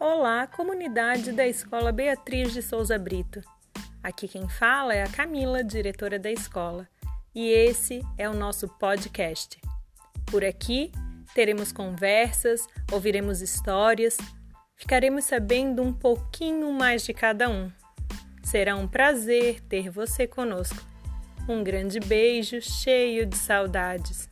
Olá, comunidade da Escola Beatriz de Souza Brito. Aqui quem fala é a Camila, diretora da escola, e esse é o nosso podcast. Por aqui teremos conversas, ouviremos histórias, ficaremos sabendo um pouquinho mais de cada um. Será um prazer ter você conosco. Um grande beijo cheio de saudades.